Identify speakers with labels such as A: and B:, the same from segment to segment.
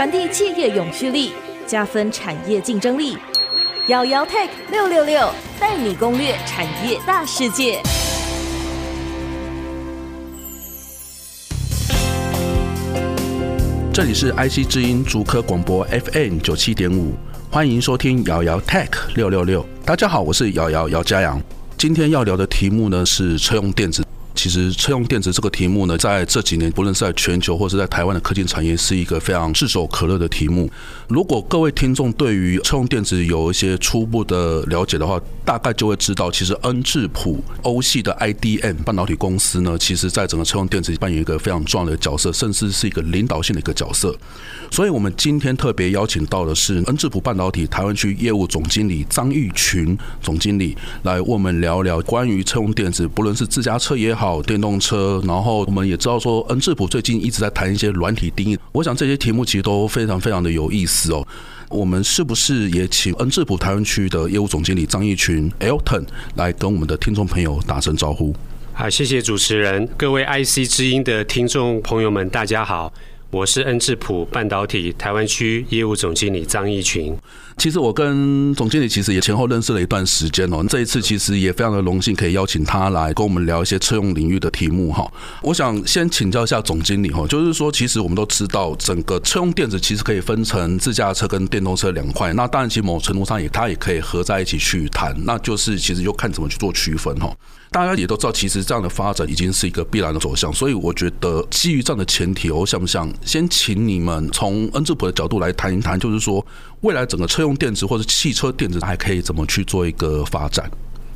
A: 传递企业永续力，加分产业竞争力。瑶瑶 Tech 六六六带你攻略产业大世界。
B: 这里是 IC 之音竹科广播 FM 九七点五，欢迎收听瑶瑶 Tech 六六六。大家好，我是瑶瑶姚嘉阳。今天要聊的题目呢是车用电子。其实车用电子这个题目呢，在这几年，不论是在全球或是在台湾的科技产业，是一个非常炙手可热的题目。如果各位听众对于车用电子有一些初步的了解的话，大概就会知道，其实恩智浦欧系的 IDM 半导体公司呢，其实在整个车用电子扮演一个非常重要的角色，甚至是一个领导性的一个角色。所以，我们今天特别邀请到的是恩智浦半导体台湾区业务总经理张玉群总经理，来为我们聊聊关于车用电子，不论是自家车也好。电动车，然后我们也知道说，恩智浦最近一直在谈一些软体定义。我想这些题目其实都非常非常的有意思哦。我们是不是也请恩智浦台湾区的业务总经理张义群 Elton 来跟我们的听众朋友打声招呼？
C: 好，谢谢主持人，各位 IC 之音的听众朋友们，大家好。我是恩智浦半导体台湾区业务总经理张义群。
B: 其实我跟总经理其实也前后认识了一段时间哦。这一次其实也非常的荣幸可以邀请他来跟我们聊一些车用领域的题目哈。我想先请教一下总经理哈，就是说其实我们都知道整个车用电子其实可以分成自驾车跟电动车两块。那当然其实某程度上也它也可以合在一起去谈，那就是其实就看怎么去做区分哈。大家也都知道，其实这样的发展已经是一个必然的走向。所以我觉得基于这样的前提，我想不想？先请你们从恩智浦的角度来谈一谈，就是说未来整个车用电子或者汽车电子还可以怎么去做一个发展？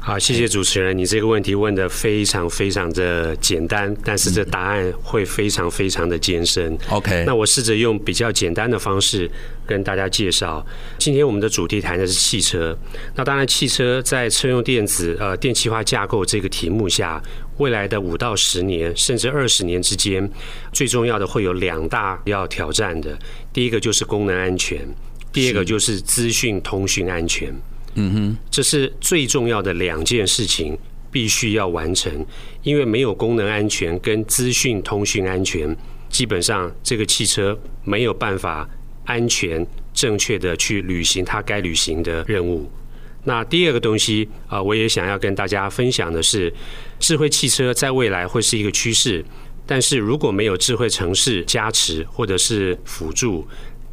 C: 好，谢谢主持人，你这个问题问的非常非常的简单，但是这答案会非常非常的艰深。
B: OK，
C: 那我试着用比较简单的方式跟大家介绍。今天我们的主题谈的是汽车，那当然汽车在车用电子呃电气化架构这个题目下，未来的五到十年甚至二十年之间，最重要的会有两大要挑战的，第一个就是功能安全，第二个就是资讯通讯安全。
B: 嗯哼，
C: 这是最重要的两件事情，必须要完成。因为没有功能安全跟资讯通讯安全，基本上这个汽车没有办法安全正确的去履行它该履行的任务。那第二个东西啊，我也想要跟大家分享的是，智慧汽车在未来会是一个趋势，但是如果没有智慧城市加持或者是辅助。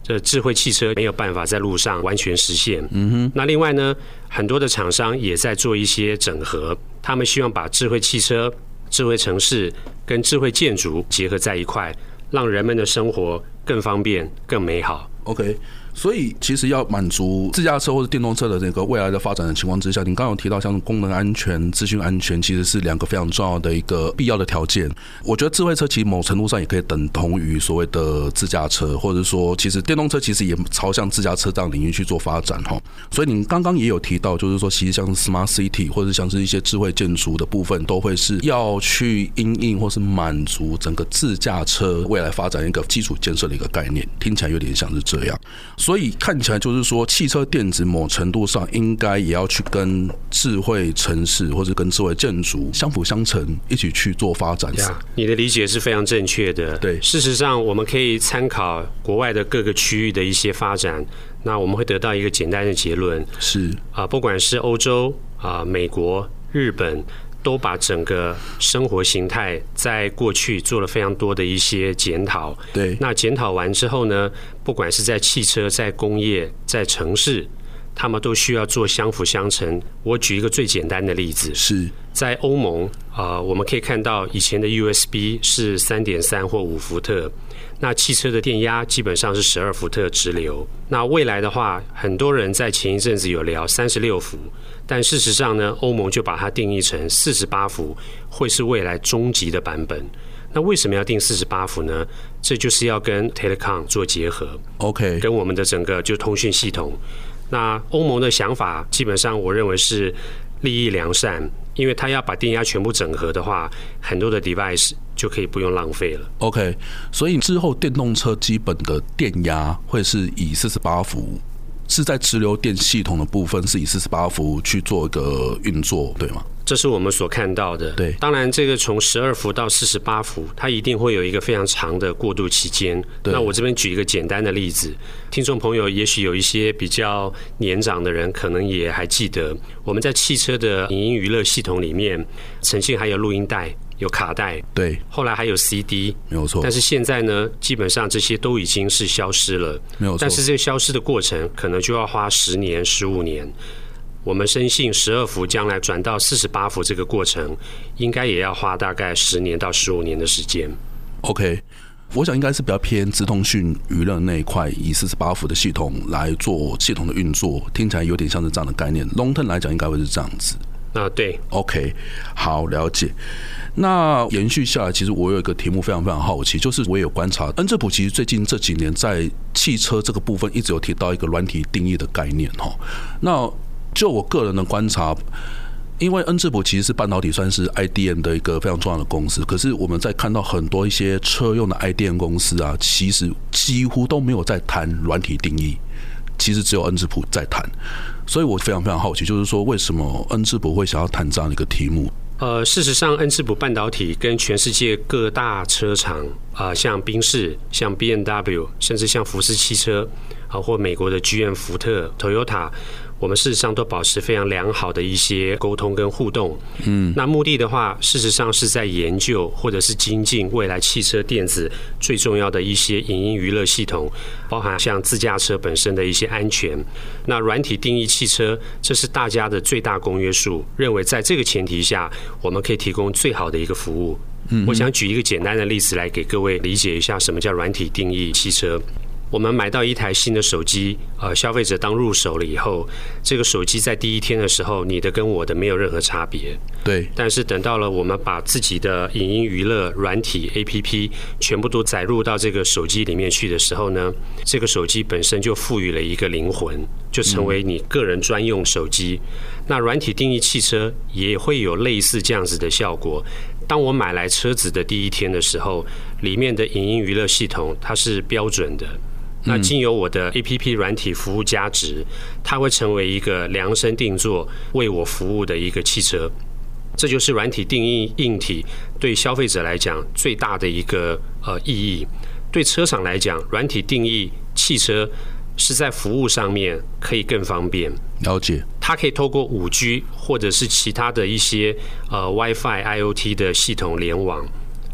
C: 这智慧汽车没有办法在路上完全实现。
B: 嗯哼。
C: 那另外呢，很多的厂商也在做一些整合，他们希望把智慧汽车、智慧城市跟智慧建筑结合在一块，让人们的生活更方便、更美好。
B: OK。所以，其实要满足自驾车或者电动车的这个未来的发展的情况之下，您刚刚有提到像功能安全、资讯安全，其实是两个非常重要的一个必要的条件。我觉得智慧车其实某程度上也可以等同于所谓的自驾车，或者说，其实电动车其实也朝向自驾车这样领域去做发展哈。所以您刚刚也有提到，就是说，其实像 Smart City 或者像是一些智慧建筑的部分，都会是要去因应或是满足整个自驾车未来发展一个基础建设的一个概念。听起来有点像是这样。所以看起来就是说，汽车电子某程度上应该也要去跟智慧城市或者跟智慧建筑相辅相成，一起去做发展。
C: 你的理解是非常正确的。
B: 对，
C: 事实上我们可以参考国外的各个区域的一些发展，那我们会得到一个简单的结论：
B: 是
C: 啊，不管是欧洲啊、美国、日本。都把整个生活形态在过去做了非常多的一些检讨。
B: 对，
C: 那检讨完之后呢，不管是在汽车、在工业、在城市，他们都需要做相辅相成。我举一个最简单的例子，
B: 是
C: 在欧盟啊、呃，我们可以看到以前的 USB 是三点三或五伏特。那汽车的电压基本上是十二伏特直流。那未来的话，很多人在前一阵子有聊三十六伏，但事实上呢，欧盟就把它定义成四十八伏，会是未来终极的版本。那为什么要定四十八伏呢？这就是要跟 Telecom 做结合
B: ，OK，
C: 跟我们的整个就通讯系统。那欧盟的想法，基本上我认为是利益良善。因为它要把电压全部整合的话，很多的 device 就可以不用浪费了。
B: OK，所以之后电动车基本的电压会是以四十八伏，是在直流电系统的部分是以四十八伏去做一个运作，对吗？
C: 这是我们所看到的。
B: 对，
C: 当然这个从十二伏到四十八伏，它一定会有一个非常长的过渡期间。
B: 对。
C: 那我这边举一个简单的例子，听众朋友也许有一些比较年长的人，可能也还记得，我们在汽车的影音娱乐系统里面，曾经还有录音带。有卡带，
B: 对，
C: 后来还有 CD，
B: 没有错。
C: 但是现在呢，基本上这些都已经是消失了，
B: 没有错。
C: 但是这个消失的过程，可能就要花十年、十五年。我们深信，十二伏将来转到四十八伏这个过程，应该也要花大概十年到十五年的时间。
B: OK，我想应该是比较偏直通讯娱乐那一块，以四十八伏的系统来做系统的运作，听起来有点像是这样的概念。Long term 来讲，应该会是这样子。
C: 啊，对
B: ，OK，好，了解。那延续下来，其实我有一个题目非常非常好奇，就是我也有观察，恩智浦其实最近这几年在汽车这个部分一直有提到一个软体定义的概念哈。那就我个人的观察，因为恩智浦其实是半导体算是 IDM 的一个非常重要的公司，可是我们在看到很多一些车用的 IDM 公司啊，其实几乎都没有在谈软体定义，其实只有恩智浦在谈。所以我非常非常好奇，就是说为什么恩智浦会想要谈这样一个题目？
C: 呃，事实上，恩智浦半导体跟全世界各大车厂啊、像宾士、像 BMW，甚至像福斯汽车啊、或美国的 GM 福特、Toyota。我们事实上都保持非常良好的一些沟通跟互动，嗯，那目的的话，事实上是在研究或者是精进未来汽车电子最重要的一些影音娱乐系统，包含像自驾车本身的一些安全。那软体定义汽车，这是大家的最大公约数，认为在这个前提下，我们可以提供最好的一个服务。嗯，我想举一个简单的例子来给各位理解一下，什么叫软体定义汽车。我们买到一台新的手机，呃，消费者当入手了以后，这个手机在第一天的时候，你的跟我的没有任何差别。
B: 对。
C: 但是等到了我们把自己的影音娱乐软体 APP 全部都载入到这个手机里面去的时候呢，这个手机本身就赋予了一个灵魂，就成为你个人专用手机。那软体定义汽车也会有类似这样子的效果。当我买来车子的第一天的时候，里面的影音娱乐系统它是标准的。那经由我的 APP 软体服务加值，它会成为一个量身定做为我服务的一个汽车。这就是软体定义硬体对消费者来讲最大的一个呃意义。对车厂来讲，软体定义汽车是在服务上面可以更方便。
B: 了解。
C: 它可以透过五 G 或者是其他的一些呃 WiFi IoT 的系统联网。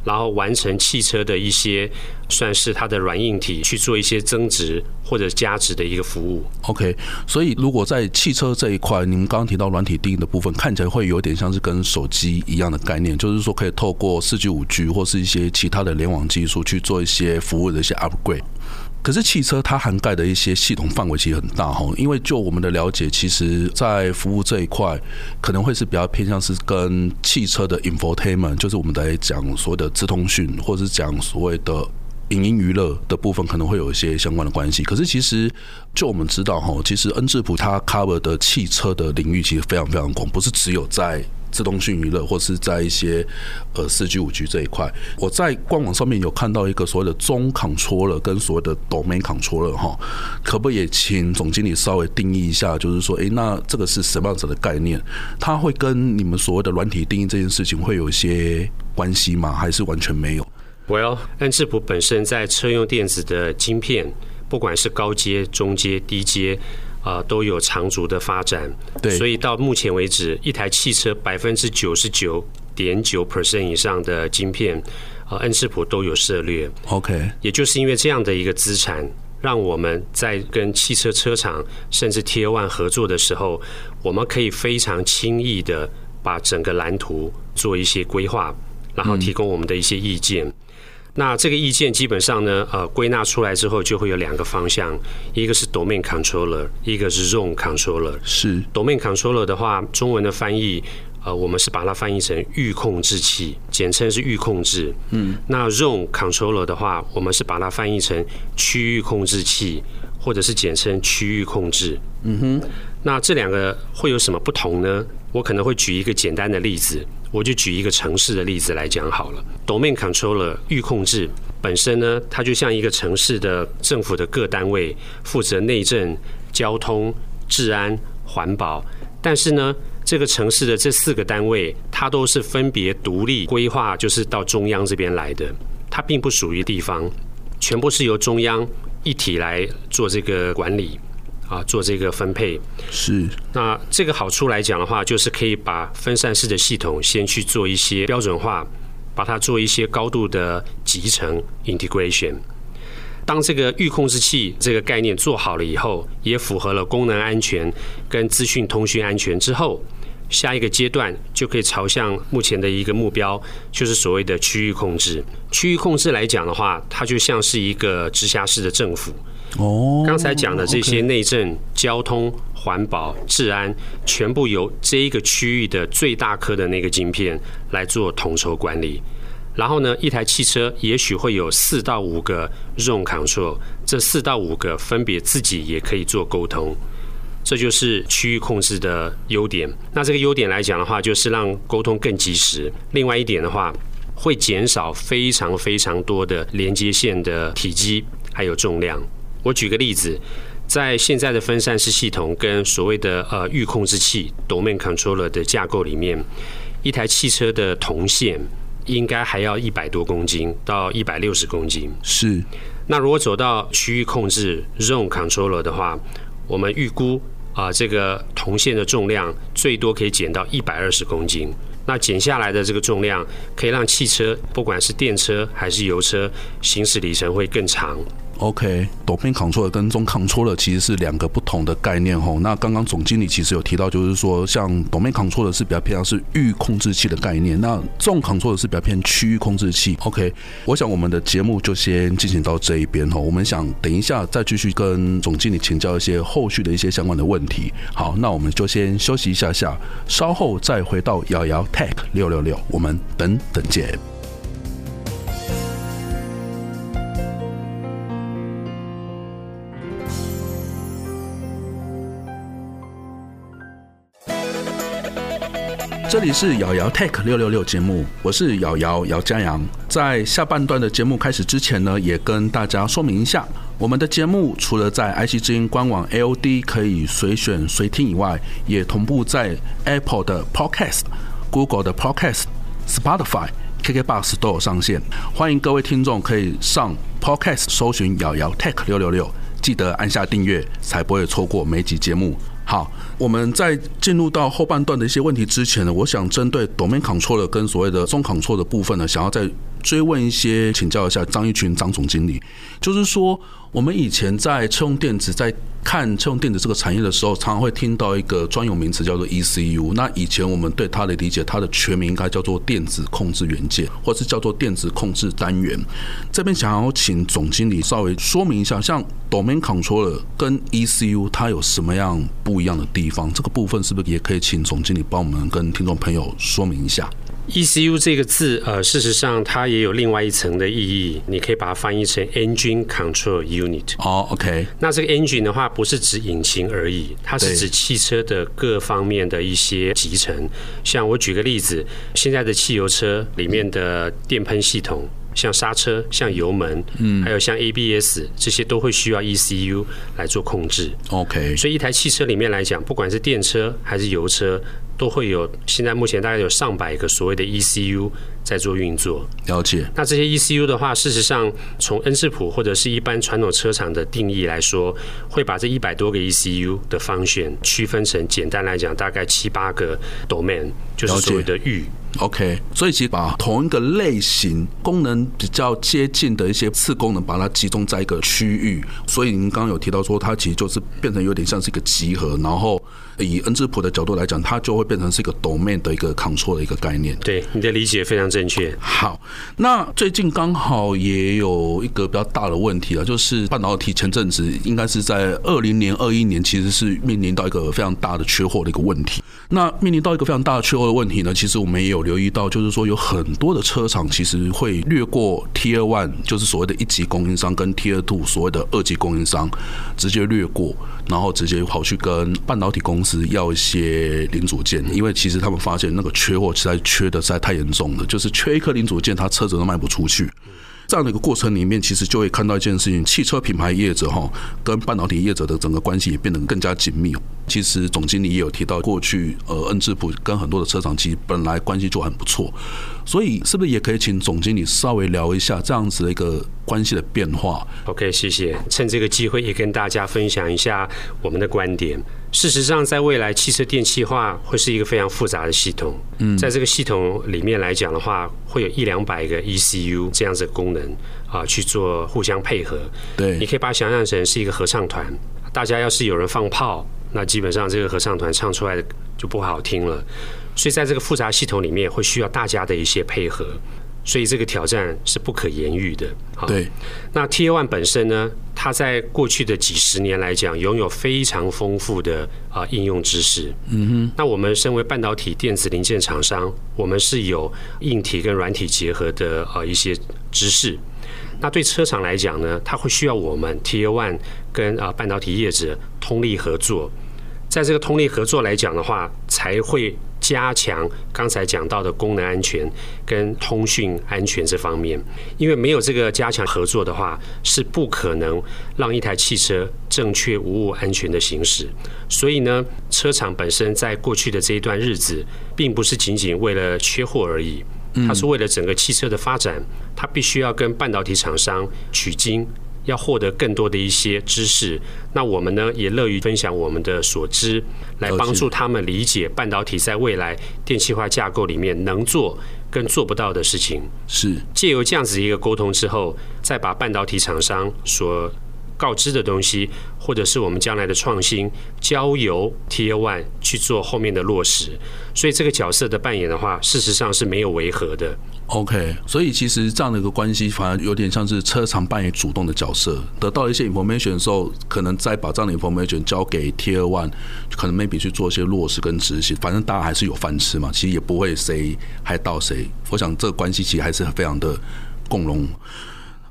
C: 然后完成汽车的一些算是它的软硬体去做一些增值或者加值的一个服务。
B: OK，所以如果在汽车这一块，您刚刚提到软体定义的部分，看起来会有点像是跟手机一样的概念，就是说可以透过四 G、五 G 或是一些其他的联网技术去做一些服务的一些 upgrade。可是汽车它涵盖的一些系统范围其实很大哈，因为就我们的了解，其实，在服务这一块可能会是比较偏向是跟汽车的 infotainment，就是我们来讲所谓的资通讯，或者是讲所谓的影音娱乐的部分，可能会有一些相关的关系。可是其实就我们知道哈，其实恩智浦它 cover 的汽车的领域其实非常非常广，不是只有在。自动性娱乐，或是在一些呃四 G 五 G 这一块，我在官网上面有看到一个所谓的中 controller 跟所谓的 domain controller 哈，可不可以也请总经理稍微定义一下，就是说，诶，那这个是什么样子的概念？它会跟你们所谓的软体定义这件事情会有一些关系吗？还是完全没有
C: ？Well，恩智浦本身在车用电子的晶片，不管是高阶、中阶、低阶。啊，都有长足的发展，
B: 对，
C: 所以到目前为止，一台汽车百分之九十九点九 percent 以上的晶片，啊，恩智浦都有涉猎。
B: OK，
C: 也就是因为这样的一个资产，让我们在跟汽车车厂甚至 Tier One 合作的时候，我们可以非常轻易的把整个蓝图做一些规划，然后提供我们的一些意见。嗯那这个意见基本上呢，呃，归纳出来之后就会有两个方向，一个是 domain controller，一个是 zone controller。
B: 是
C: domain controller 的话，中文的翻译，呃，我们是把它翻译成域控制器，简称是域控制。嗯。那 zone controller 的话，我们是把它翻译成区域控制器，或者是简称区域控制。嗯哼。那这两个会有什么不同呢？我可能会举一个简单的例子。我就举一个城市的例子来讲好了。Domain Controller 域控制本身呢，它就像一个城市的政府的各单位，负责内政、交通、治安、环保。但是呢，这个城市的这四个单位，它都是分别独立规划，就是到中央这边来的，它并不属于地方，全部是由中央一体来做这个管理。啊，做这个分配
B: 是。
C: 那这个好处来讲的话，就是可以把分散式的系统先去做一些标准化，把它做一些高度的集成 integration。当这个预控制器这个概念做好了以后，也符合了功能安全跟资讯通讯安全之后，下一个阶段就可以朝向目前的一个目标，就是所谓的区域控制。区域控制来讲的话，它就像是一个直辖市的政府。
B: 哦，
C: 刚才讲的这些内政、交通、环保、治安，全部由这一个区域的最大颗的那个晶片来做统筹管理。然后呢，一台汽车也许会有四到五个 zone control，这四到五个分别自己也可以做沟通。这就是区域控制的优点。那这个优点来讲的话，就是让沟通更及时。另外一点的话，会减少非常非常多的连接线的体积还有重量。我举个例子，在现在的分散式系统跟所谓的呃预控制器 （domain controller） 的架构里面，一台汽车的铜线应该还要一百多公斤到一百六十公斤。
B: 是。那
C: 如果走到区域控制 （zone controller） 的话，我们预估啊，这个铜线的重量最多可以减到一百二十公斤。那减下来的这个重量，可以让汽车不管是电车还是油车，行驶里程会更长。
B: OK，Domain control 跟 Zone control 其实是两个不同的概念吼。那刚刚总经理其实有提到，就是说像 Domain control 是比较偏向是域控制器的概念，那 Zone control 是比较偏区域控制器。OK，我想我们的节目就先进行到这一边吼。我们想等一下再继续跟总经理请教一些后续的一些相关的问题。好，那我们就先休息一下下，稍后再回到瑶瑶 Tech 六六六，我们等等见。这里是瑶瑶 Tech 六六六节目，我是瑶瑶姚佳阳。在下半段的节目开始之前呢，也跟大家说明一下，我们的节目除了在 IC 之音官网 AOD 可以随选随听以外，也同步在 Apple 的 Podcast、Google 的 Podcast、Spotify、KKBox 都有上线。欢迎各位听众可以上 Podcast 搜寻瑶瑶 Tech 六六六，记得按下订阅，才不会错过每集节目。好，我们在进入到后半段的一些问题之前呢，我想针对 domain control 跟所谓的 Zone Control 的部分呢，想要在追问一些，请教一下张一群张总经理，就是说。我们以前在车用电子在看车用电子这个产业的时候，常常会听到一个专有名词叫做 ECU。那以前我们对它的理解，它的全名应该叫做电子控制元件，或是叫做电子控制单元。这边想要请总经理稍微说明一下，像 Domain Controller 跟 ECU 它有什么样不一样的地方？这个部分是不是也可以请总经理帮我们跟听众朋友说明一下
C: ？ECU 这个字，呃，事实上它也有另外一层的意义，你可以把它翻译成 Engine Control Unit。
B: 哦，OK。
C: 那这个 Engine 的话，不是指引擎而已，它是指汽车的各方面的一些集成。像我举个例子，现在的汽油车里面的电喷系统，像刹车、像油门，嗯，还有像 ABS 这些，都会需要 ECU 来做控制。
B: OK。
C: 所以一台汽车里面来讲，不管是电车还是油车。都会有，现在目前大概有上百个所谓的 ECU 在做运作。
B: 了解。
C: 那这些 ECU 的话，事实上从恩智浦或者是一般传统车厂的定义来说，会把这一百多个 ECU 的 function 区分成，简单来讲，大概七八个 domain，就是所谓的域。
B: OK，所以其实把同一个类型、功能比较接近的一些次功能，把它集中在一个区域。所以您刚刚有提到说，它其实就是变成有点像是一个集合，然后。以恩智浦的角度来讲，它就会变成是一个 domain 的一个 control 的一个概念。
C: 对，你的理解非常正确。
B: 好，那最近刚好也有一个比较大的问题啊，就是半导体前阵子应该是在二零年、二一年，其实是面临到一个非常大的缺货的一个问题。那面临到一个非常大的缺货的问题呢，其实我们也有留意到，就是说有很多的车厂其实会略过 Tier One，就是所谓的一级供应商跟 Tier Two 所谓的二级供应商，直接略过，然后直接跑去跟半导体公司要一些零组件，因为其实他们发现那个缺货实在缺的实在太严重了，就是缺一颗零组件，他车子都卖不出去。这样的一个过程里面，其实就会看到一件事情：汽车品牌业者哈跟半导体业者的整个关系也变得更加紧密。其实总经理也有提到，过去呃恩智浦跟很多的车厂其实本来关系就很不错，所以是不是也可以请总经理稍微聊一下这样子的一个关系的变化
C: ？OK，谢谢。趁这个机会也跟大家分享一下我们的观点。事实上，在未来汽车电气化会是一个非常复杂的系统。嗯，在这个系统里面来讲的话，会有一两百个 ECU 这样子的功能啊去做互相配合。
B: 对，
C: 你可以把它想象成是一个合唱团。大家要是有人放炮，那基本上这个合唱团唱出来的就不好听了。所以在这个复杂系统里面，会需要大家的一些配合。所以这个挑战是不可言喻的。
B: 对，
C: 那 Tier One 本身呢，它在过去的几十年来讲，拥有非常丰富的啊应用知识。嗯哼。那我们身为半导体电子零件厂商，我们是有硬体跟软体结合的啊一些知识。那对车厂来讲呢，它会需要我们 Tier One 跟啊半导体业者通力合作。在这个通力合作来讲的话，才会。加强刚才讲到的功能安全跟通讯安全这方面，因为没有这个加强合作的话，是不可能让一台汽车正确无误安全的行驶。所以呢，车厂本身在过去的这一段日子，并不是仅仅为了缺货而已，它是为了整个汽车的发展，它必须要跟半导体厂商取经。要获得更多的一些知识，那我们呢也乐于分享我们的所知，来帮助他们理解半导体在未来电气化架构里面能做跟做不到的事情。
B: 是。
C: 借由这样子一个沟通之后，再把半导体厂商所告知的东西，或者是我们将来的创新，交由 Tier One 去做后面的落实。所以这个角色的扮演的话，事实上是没有违和的。
B: OK，所以其实这样的一个关系，反而有点像是车厂扮演主动的角色，得到一些 information 的时候，可能再把这样的 information 交给 Tier One，可能 maybe 去做一些落实跟执行。反正大家还是有饭吃嘛，其实也不会谁害到谁。我想这个关系其实还是非常的共荣。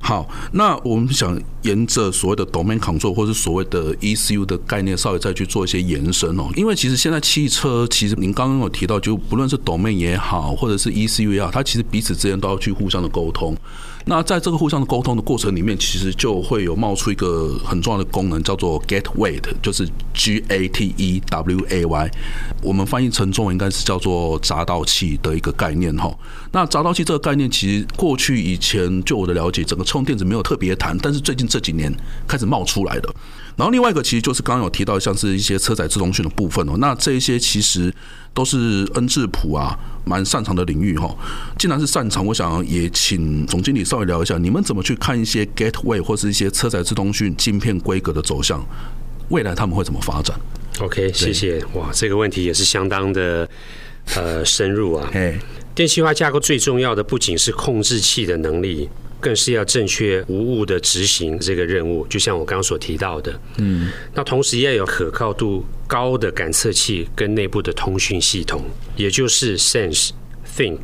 B: 好，那我们想沿着所谓的 domain control 或是所谓的 ECU 的概念，稍微再去做一些延伸哦。因为其实现在汽车，其实您刚刚有提到，就不论是 domain 也好，或者是 ECU 也好，它其实彼此之间都要去互相的沟通。那在这个互相的沟通的过程里面，其实就会有冒出一个很重要的功能，叫做 gateway，就是 G A T E W A Y，我们翻译成中文应该是叫做闸道器的一个概念哈。那闸道器这个概念，其实过去以前就我的了解，整个充电子没有特别谈，但是最近这几年开始冒出来的。然后另外一个其实就是刚刚有提到，像是一些车载自动讯的部分哦。那这一些其实都是恩智浦啊蛮擅长的领域哈。既然是擅长，我想也请总经理稍微聊一下，你们怎么去看一些 gateway 或是一些车载自动讯晶片规格的走向？未来他们会怎么发展
C: ？OK，谢谢。哇，这个问题也是相当的呃深入啊。电气化架构最重要的不仅是控制器的能力。更是要正确无误的执行这个任务，就像我刚刚所提到的，嗯，那同时也要有可靠度高的感测器跟内部的通讯系统，也就是 sense、think、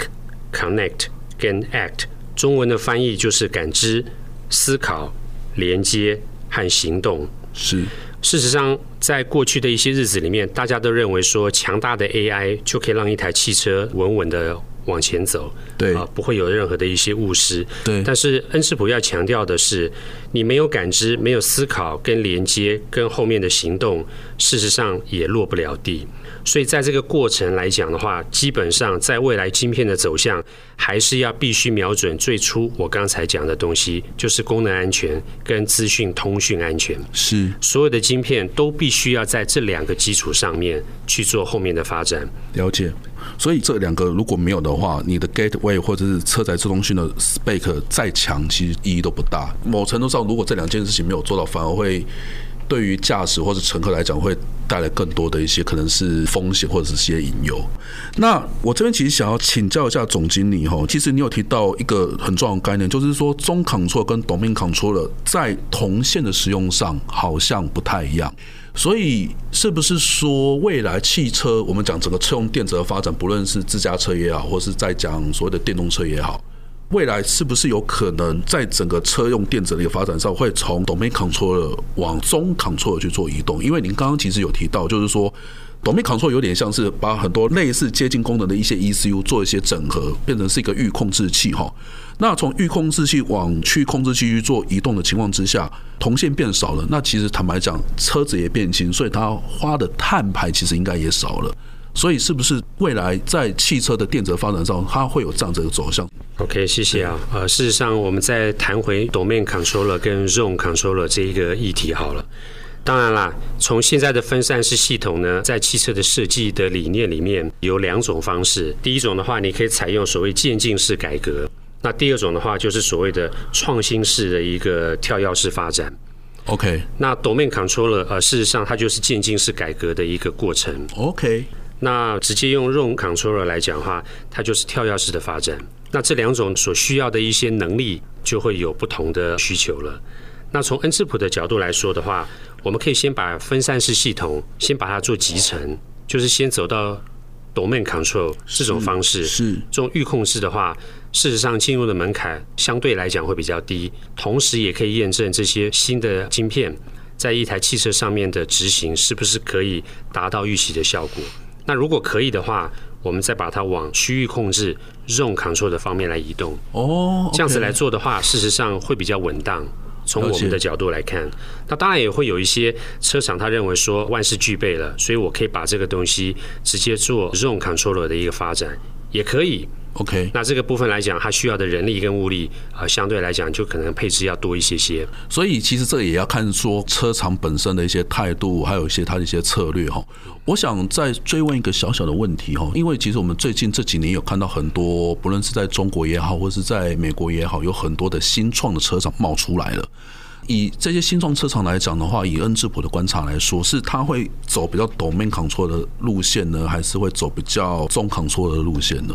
C: connect 跟 act，中文的翻译就是感知、思考、连接和行动。
B: 是，
C: 事实上，在过去的一些日子里面，大家都认为说，强大的 AI 就可以让一台汽车稳稳的。往前走，
B: 对
C: 啊，不会有任何的一些误失。
B: 对，
C: 但是恩师普要强调的是，你没有感知、没有思考跟连接，跟后面的行动，事实上也落不了地。所以在这个过程来讲的话，基本上在未来晶片的走向，还是要必须瞄准最初我刚才讲的东西，就是功能安全跟资讯通讯安全。
B: 是，
C: 所有的晶片都必须要在这两个基础上面去做后面的发展。
B: 了解。所以这两个如果没有的话，你的 gateway 或者是车载自动讯的 spec 再强，其实意义都不大。某程度上，如果这两件事情没有做到，反而会对于驾驶或者乘客来讲，会带来更多的一些可能是风险或者是些隐忧。那我这边其实想要请教一下总经理哈，其实你有提到一个很重要的概念，就是说中 control 跟 domain control 在同线的使用上好像不太一样。所以，是不是说未来汽车，我们讲整个车用电子的发展，不论是自驾车也好，或是在讲所谓的电动车也好，未来是不是有可能在整个车用电子的一个发展上，会从 domain controller 往中 controller 去做移动？因为您刚刚其实有提到，就是说 Domain Control 有点像是把很多类似接近功能的一些 ECU 做一些整合，变成是一个域控制器哈。那从域控制器往区域控制器去做移动的情况之下，铜线变少了，那其实坦白讲，车子也变轻，所以它花的碳排其实应该也少了。所以是不是未来在汽车的电子发展上，它会有这样子的走向
C: ？OK，谢谢啊。呃，事实上，我们再谈回 Domain Controller 跟 Zone Controller 这一个议题好了。当然啦，从现在的分散式系统呢，在汽车的设计的理念里面有两种方式。第一种的话，你可以采用所谓渐进式改革；那第二种的话，就是所谓的创新式的一个跳跃式发展。
B: OK，
C: 那 Domain Controller 呃，事实上它就是渐进式改革的一个过程。
B: OK。
C: 那直接用 Zone Controller 来讲的话，它就是跳跃式的发展。那这两种所需要的一些能力就会有不同的需求了。那从 N 质谱的角度来说的话，我们可以先把分散式系统先把它做集成，就是先走到 Domain Control 这种方式。
B: 是
C: 这种预控制的话，事实上进入的门槛相对来讲会比较低，同时也可以验证这些新的晶片在一台汽车上面的执行是不是可以达到预期的效果。那如果可以的话，我们再把它往区域控制 Zone Control 的方面来移动。
B: 哦，
C: 这样子来做的话，事实上会比较稳当。从我们的角度来看，那当然也会有一些车厂他认为说万事俱备了，所以我可以把这个东西直接做 Zone Controller 的一个发展，也可以。
B: OK，
C: 那这个部分来讲，它需要的人力跟物力啊，相对来讲就可能配置要多一些些。
B: 所以其实这也要看说车厂本身的一些态度，还有一些它的一些策略哈。我想再追问一个小小的问题哈，因为其实我们最近这几年有看到很多，不论是在中国也好，或是在美国也好，有很多的新创的车厂冒出来了。以这些新创车厂来讲的话，以恩智浦的观察来说，是它会走比较 Domain Control 的路线呢，还是会走比较 Zone Control 的路线呢？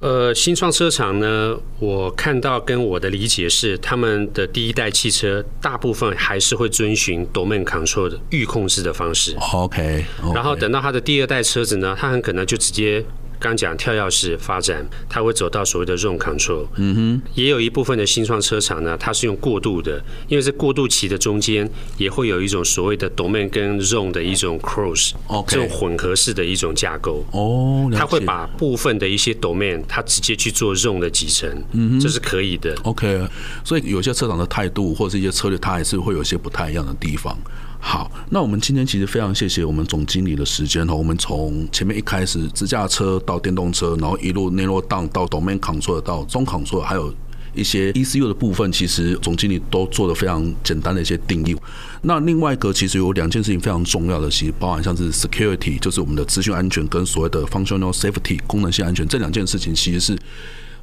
C: 呃，新创车厂呢，我看到跟我的理解是，他们的第一代汽车大部分还是会遵循 Domain Control 的域控制的方式。
B: OK，
C: 然后等到他的第二代车子呢，他很可能就直接。刚讲跳跃式发展，它会走到所谓的 Zone Control。嗯哼，也有一部分的新创车厂呢，它是用过渡的，因为在过渡期的中间，也会有一种所谓的 Domain 跟 Zone 的一种 Cross，这种混合式的一种架构。哦，它会把部分的一些 Domain，它直接去做 Zone 的集成。嗯哼，这是可以的。
B: OK，所以有些车厂的态度或者是一些策略，它还是会有些不太一样的地方。好，那我们今天其实非常谢谢我们总经理的时间哈。我们从前面一开始自驾车到电动车，然后一路 narrow down 到 domain control 到中 control，还有一些 ECU 的部分，其实总经理都做的非常简单的一些定义。那另外一个其实有两件事情非常重要的，其实包含像是 security，就是我们的资讯安全跟所谓的 functional safety 功能性安全这两件事情，其实是。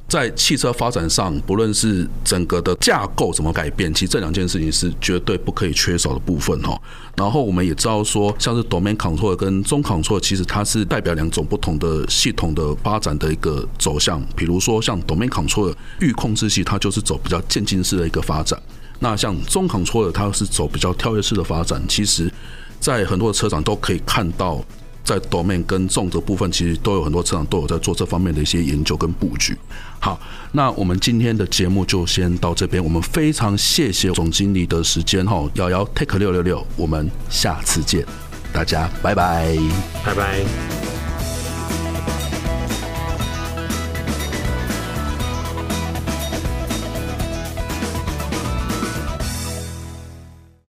B: 在汽车发展上，不论是整个的架构怎么改变，其实这两件事情是绝对不可以缺少的部分哈。然后我们也知道说，像是 Domain Control 跟中 Control，其实它是代表两种不同的系统的发展的一个走向。比如说像 Domain Control 预控制器，它就是走比较渐进式的一个发展；那像中 Control 它是走比较跳跃式的发展。其实，在很多的车厂都可以看到。在 Domain 跟 Zone 的部分，其实都有很多车厂都有在做这方面的一些研究跟布局。好，那我们今天的节目就先到这边。我们非常谢谢总经理的时间哈，瑶瑶 take 六六六我们下次见，大家拜拜，
C: 拜拜。